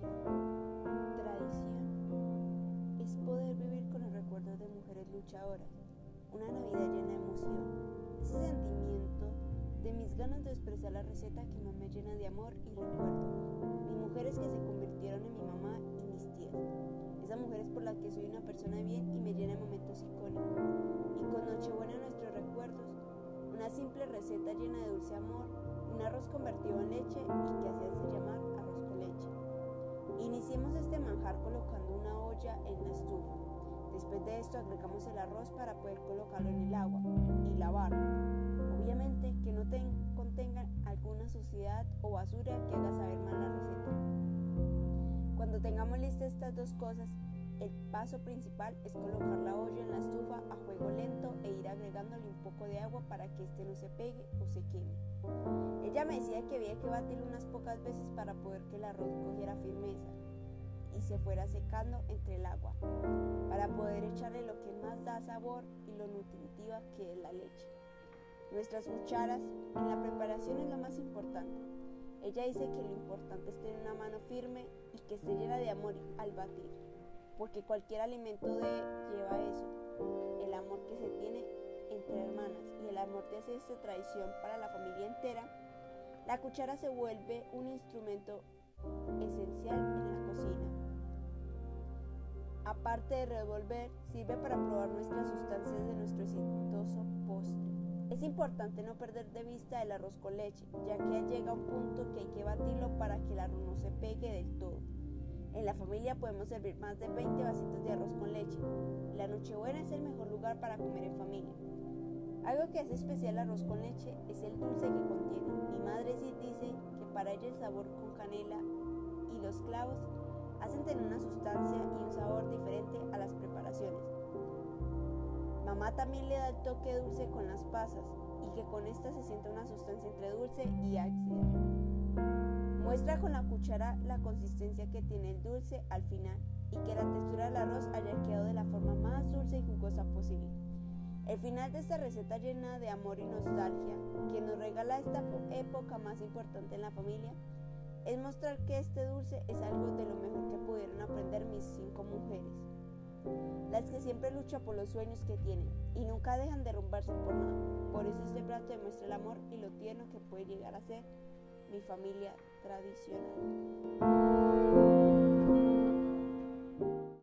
tradición. Es poder vivir con los recuerdos de mujeres luchadoras, una Navidad llena de emoción, ese sentimiento de mis ganas de expresar la receta que mamá llena de amor y recuerdo, mis mujeres que se convirtieron en mi mamá y mis tías, esas mujeres por las que soy una persona bien y me llena de momentos icónicos, y con Nochebuena nuestros recuerdos, una simple receta llena de dulce amor, un arroz convertido en leche Iniciemos este manjar colocando una olla en la estufa. Después de esto agregamos el arroz para poder colocarlo en el agua y lavarlo. Obviamente que no contengan alguna suciedad o basura que haga saber mal la receta. Cuando tengamos listas estas dos cosas, el paso principal es colocar la olla en la estufa a fuego lento e ir agregándole un poco de agua para que este no se pegue o se queme. Ella me decía que había que batir unas pocas veces para poder que el arroz cogiera firmeza y se fuera secando entre el agua, para poder echarle lo que más da sabor y lo nutritiva que es la leche. Nuestras cucharas en la preparación es lo más importante. Ella dice que lo importante es tener una mano firme y que esté llena de amor al batir porque cualquier alimento de, lleva eso, el amor que se tiene entre hermanas y el amor de hacer esta tradición para la familia entera, la cuchara se vuelve un instrumento esencial. Aparte de revolver, sirve para probar nuestras sustancias de nuestro exitoso postre. Es importante no perder de vista el arroz con leche, ya que llega un punto que hay que batirlo para que el arroz no se pegue del todo. En la familia podemos servir más de 20 vasitos de arroz con leche. La Nochebuena es el mejor lugar para comer en familia. Algo que hace especial el arroz con leche es el dulce que contiene. Mi madre sí dice que para ella el sabor con canela y los clavos hacen tener una sustancia y un sabor diferente a las preparaciones. Mamá también le da el toque dulce con las pasas y que con esta se sienta una sustancia entre dulce y ácida. Muestra con la cuchara la consistencia que tiene el dulce al final y que la textura del arroz haya quedado de la forma más dulce y jugosa posible. El final de esta receta llena de amor y nostalgia, que nos regala esta época más importante en la familia, es mostrar que este dulce es algo de lo mejor que pudieron aprender mis cinco mujeres, las que siempre luchan por los sueños que tienen y nunca dejan derrumbarse por nada. Por eso este plato demuestra el amor y lo tierno que puede llegar a ser mi familia tradicional.